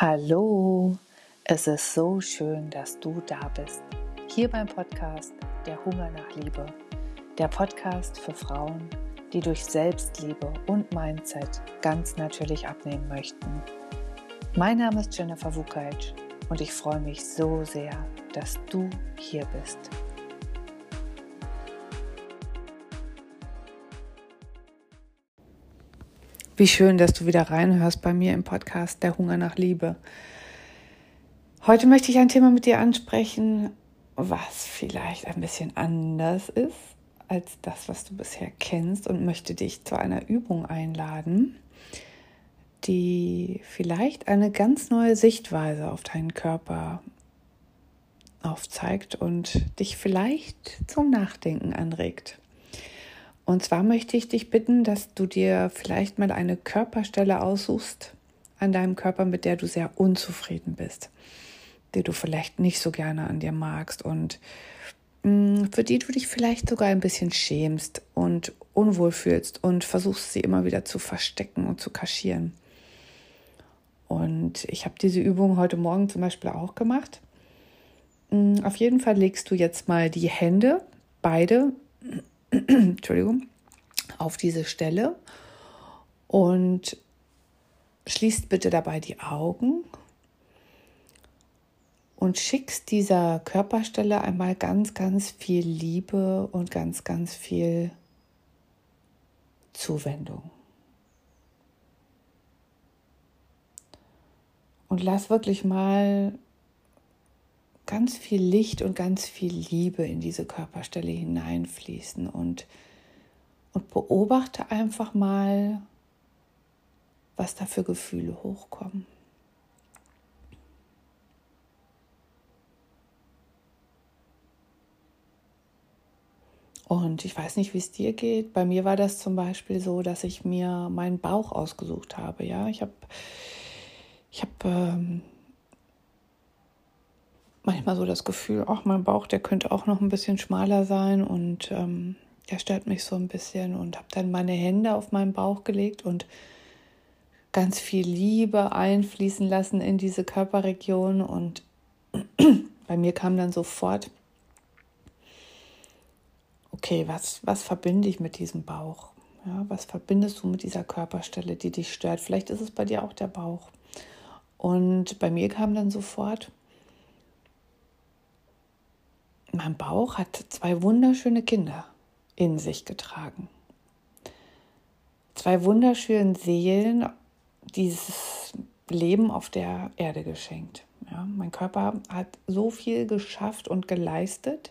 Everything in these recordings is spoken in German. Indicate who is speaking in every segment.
Speaker 1: Hallo, es ist so schön, dass du da bist. Hier beim Podcast Der Hunger nach Liebe. Der Podcast für Frauen, die durch Selbstliebe und Mindset ganz natürlich abnehmen möchten. Mein Name ist Jennifer Wukaitsch und ich freue mich so sehr, dass du hier bist. Wie schön, dass du wieder reinhörst bei mir im Podcast Der Hunger nach Liebe. Heute möchte ich ein Thema mit dir ansprechen, was vielleicht ein bisschen anders ist als das, was du bisher kennst und möchte dich zu einer Übung einladen, die vielleicht eine ganz neue Sichtweise auf deinen Körper aufzeigt und dich vielleicht zum Nachdenken anregt. Und zwar möchte ich dich bitten, dass du dir vielleicht mal eine Körperstelle aussuchst an deinem Körper, mit der du sehr unzufrieden bist, die du vielleicht nicht so gerne an dir magst und mm, für die du dich vielleicht sogar ein bisschen schämst und unwohl fühlst und versuchst sie immer wieder zu verstecken und zu kaschieren. Und ich habe diese Übung heute Morgen zum Beispiel auch gemacht. Mm, auf jeden Fall legst du jetzt mal die Hände, beide, Entschuldigung, auf diese Stelle und schließt bitte dabei die Augen und schickst dieser Körperstelle einmal ganz, ganz viel Liebe und ganz, ganz viel Zuwendung. Und lass wirklich mal ganz viel Licht und ganz viel Liebe in diese Körperstelle hineinfließen und, und beobachte einfach mal, was da für Gefühle hochkommen. Und ich weiß nicht, wie es dir geht. Bei mir war das zum Beispiel so, dass ich mir meinen Bauch ausgesucht habe. Ja, ich habe, ich habe ähm, manchmal so das Gefühl, auch mein Bauch, der könnte auch noch ein bisschen schmaler sein und ähm, der stört mich so ein bisschen und habe dann meine Hände auf meinen Bauch gelegt und ganz viel Liebe einfließen lassen in diese Körperregion und bei mir kam dann sofort, okay, was, was verbinde ich mit diesem Bauch? Ja, was verbindest du mit dieser Körperstelle, die dich stört? Vielleicht ist es bei dir auch der Bauch. Und bei mir kam dann sofort, mein Bauch hat zwei wunderschöne Kinder in sich getragen. Zwei wunderschöne Seelen, dieses Leben auf der Erde geschenkt. Ja, mein Körper hat so viel geschafft und geleistet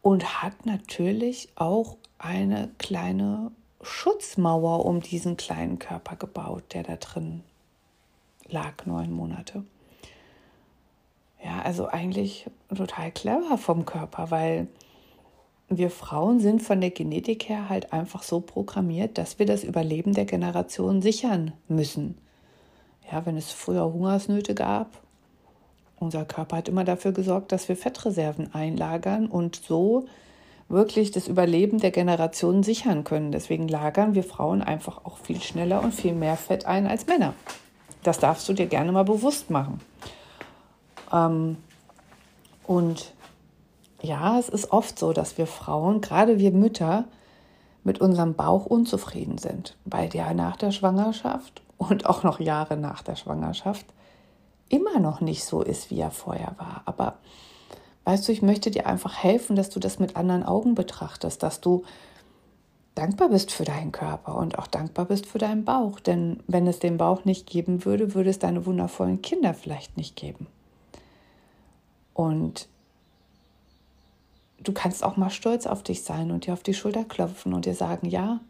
Speaker 1: und hat natürlich auch eine kleine Schutzmauer um diesen kleinen Körper gebaut, der da drin lag, neun Monate. Ja, also eigentlich total clever vom Körper, weil wir Frauen sind von der Genetik her halt einfach so programmiert, dass wir das Überleben der Generation sichern müssen. Ja, wenn es früher Hungersnöte gab, unser Körper hat immer dafür gesorgt, dass wir Fettreserven einlagern und so wirklich das Überleben der Generation sichern können. Deswegen lagern wir Frauen einfach auch viel schneller und viel mehr Fett ein als Männer. Das darfst du dir gerne mal bewusst machen. Ähm, und ja, es ist oft so, dass wir Frauen, gerade wir Mütter, mit unserem Bauch unzufrieden sind, weil der nach der Schwangerschaft und auch noch Jahre nach der Schwangerschaft immer noch nicht so ist, wie er vorher war. Aber weißt du, ich möchte dir einfach helfen, dass du das mit anderen Augen betrachtest, dass du dankbar bist für deinen Körper und auch dankbar bist für deinen Bauch. Denn wenn es den Bauch nicht geben würde, würde es deine wundervollen Kinder vielleicht nicht geben. Und du kannst auch mal stolz auf dich sein und dir auf die Schulter klopfen und dir sagen, ja,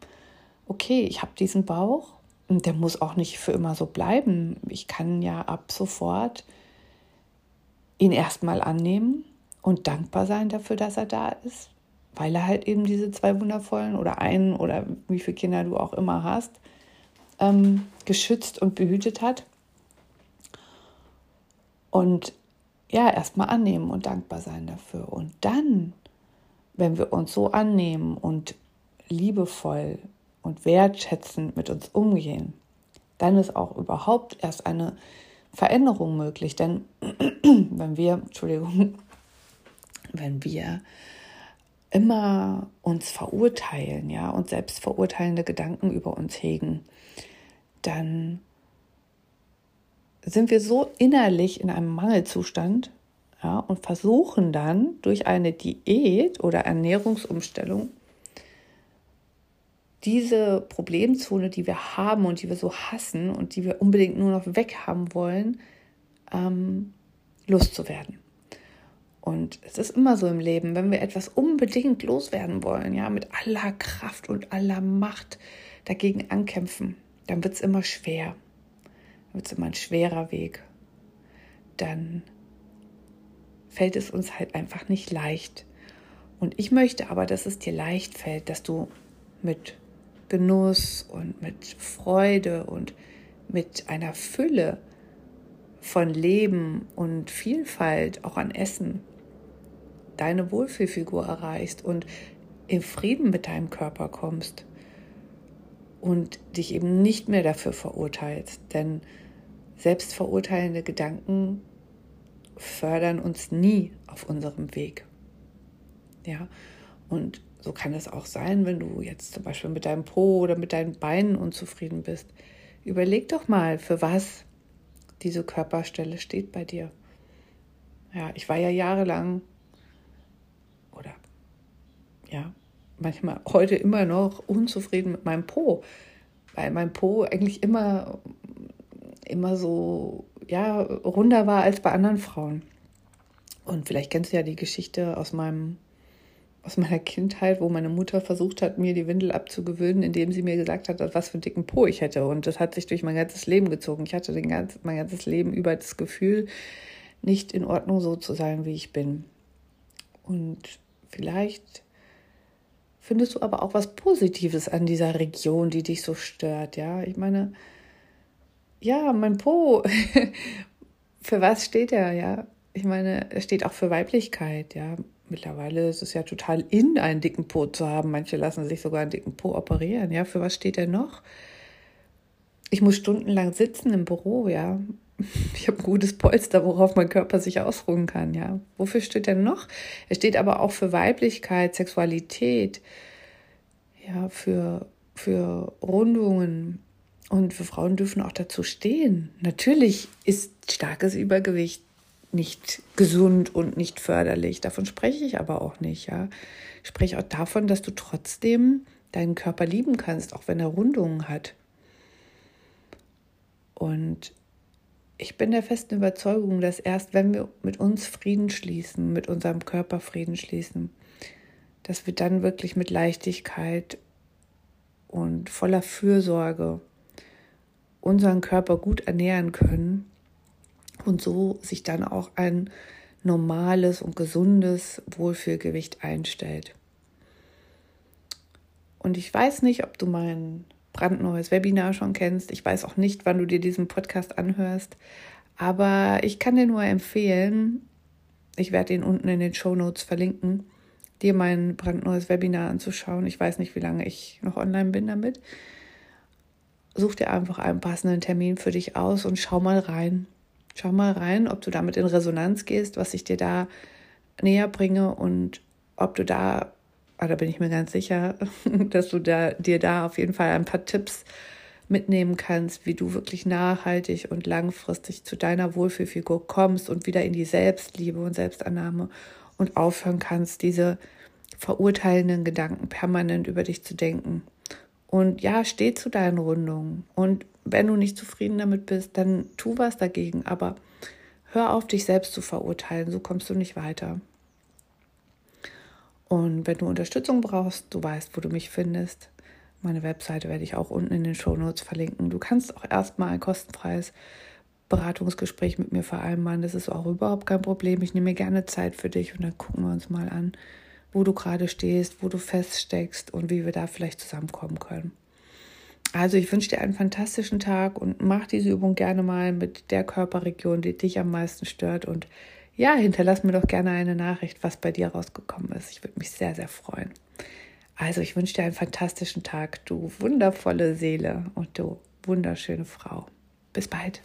Speaker 1: okay, ich habe diesen Bauch und der muss auch nicht für immer so bleiben. Ich kann ja ab sofort ihn erstmal annehmen und dankbar sein dafür, dass er da ist, weil er halt eben diese zwei wundervollen oder einen oder wie viele Kinder du auch immer hast, ähm, geschützt und behütet hat. Und ja, erstmal annehmen und dankbar sein dafür. Und dann, wenn wir uns so annehmen und liebevoll und wertschätzend mit uns umgehen, dann ist auch überhaupt erst eine Veränderung möglich. Denn wenn wir, Entschuldigung, wenn wir immer uns verurteilen, ja, und selbst verurteilende Gedanken über uns hegen, dann sind wir so innerlich in einem Mangelzustand, ja, und versuchen dann durch eine Diät oder Ernährungsumstellung diese Problemzone, die wir haben und die wir so hassen und die wir unbedingt nur noch weghaben wollen, ähm, loszuwerden. Und es ist immer so im Leben, wenn wir etwas unbedingt loswerden wollen, ja, mit aller Kraft und aller Macht dagegen ankämpfen, dann wird es immer schwer. Wird es immer ein schwerer Weg. Dann fällt es uns halt einfach nicht leicht. Und ich möchte aber, dass es dir leicht fällt, dass du mit Genuss und mit Freude und mit einer Fülle von Leben und Vielfalt auch an Essen deine Wohlfühlfigur erreichst und in Frieden mit deinem Körper kommst und dich eben nicht mehr dafür verurteilst. Denn selbstverurteilende Gedanken fördern uns nie auf unserem Weg. Ja, und so kann es auch sein, wenn du jetzt zum Beispiel mit deinem Po oder mit deinen Beinen unzufrieden bist. Überleg doch mal, für was diese Körperstelle steht bei dir. Ja, ich war ja jahrelang oder ja, manchmal heute immer noch unzufrieden mit meinem Po, weil mein Po eigentlich immer immer so ja runder war als bei anderen Frauen. Und vielleicht kennst du ja die Geschichte aus meinem aus meiner Kindheit, wo meine Mutter versucht hat, mir die Windel abzugewöhnen, indem sie mir gesagt hat, was für einen dicken Po ich hätte. Und das hat sich durch mein ganzes Leben gezogen. Ich hatte den ganz, mein ganzes Leben über das Gefühl, nicht in Ordnung so zu sein, wie ich bin. Und vielleicht findest du aber auch was Positives an dieser Region, die dich so stört. Ja, ich meine, ja, mein Po, für was steht er? Ja, ich meine, er steht auch für Weiblichkeit. Ja, mittlerweile ist es ja total in, einen dicken Po zu haben. Manche lassen sich sogar einen dicken Po operieren. Ja, für was steht er noch? Ich muss stundenlang sitzen im Büro, ja. Ich habe ein gutes Polster, worauf mein Körper sich ausruhen kann, ja. Wofür steht er noch? Er steht aber auch für Weiblichkeit, Sexualität, ja, für, für Rundungen. Und wir Frauen dürfen auch dazu stehen. Natürlich ist starkes Übergewicht nicht gesund und nicht förderlich. Davon spreche ich aber auch nicht, ja. Ich spreche auch davon, dass du trotzdem deinen Körper lieben kannst, auch wenn er Rundungen hat. Und ich bin der festen Überzeugung, dass erst wenn wir mit uns Frieden schließen, mit unserem Körper Frieden schließen, dass wir dann wirklich mit Leichtigkeit und voller Fürsorge unseren Körper gut ernähren können und so sich dann auch ein normales und gesundes Wohlfühlgewicht einstellt. Und ich weiß nicht, ob du mein brandneues Webinar schon kennst. Ich weiß auch nicht, wann du dir diesen Podcast anhörst. Aber ich kann dir nur empfehlen, ich werde ihn unten in den Show Notes verlinken, dir mein brandneues Webinar anzuschauen. Ich weiß nicht, wie lange ich noch online bin damit. Such dir einfach einen passenden Termin für dich aus und schau mal rein. Schau mal rein, ob du damit in Resonanz gehst, was ich dir da näher bringe und ob du da, ah, da bin ich mir ganz sicher, dass du da, dir da auf jeden Fall ein paar Tipps mitnehmen kannst, wie du wirklich nachhaltig und langfristig zu deiner Wohlfühlfigur kommst und wieder in die Selbstliebe und Selbstannahme und aufhören kannst, diese verurteilenden Gedanken permanent über dich zu denken. Und ja, steh zu deinen Rundungen. Und wenn du nicht zufrieden damit bist, dann tu was dagegen. Aber hör auf, dich selbst zu verurteilen. So kommst du nicht weiter. Und wenn du Unterstützung brauchst, du weißt, wo du mich findest. Meine Webseite werde ich auch unten in den Show Notes verlinken. Du kannst auch erstmal ein kostenfreies Beratungsgespräch mit mir vereinbaren. Das ist auch überhaupt kein Problem. Ich nehme mir gerne Zeit für dich und dann gucken wir uns mal an, wo du gerade stehst, wo du feststeckst und wie wir da vielleicht zusammenkommen können. Also ich wünsche dir einen fantastischen Tag und mach diese Übung gerne mal mit der Körperregion, die dich am meisten stört. Und ja, hinterlass mir doch gerne eine Nachricht, was bei dir rausgekommen ist. Ich würde mich sehr, sehr freuen. Also, ich wünsche dir einen fantastischen Tag, du wundervolle Seele und du wunderschöne Frau. Bis bald.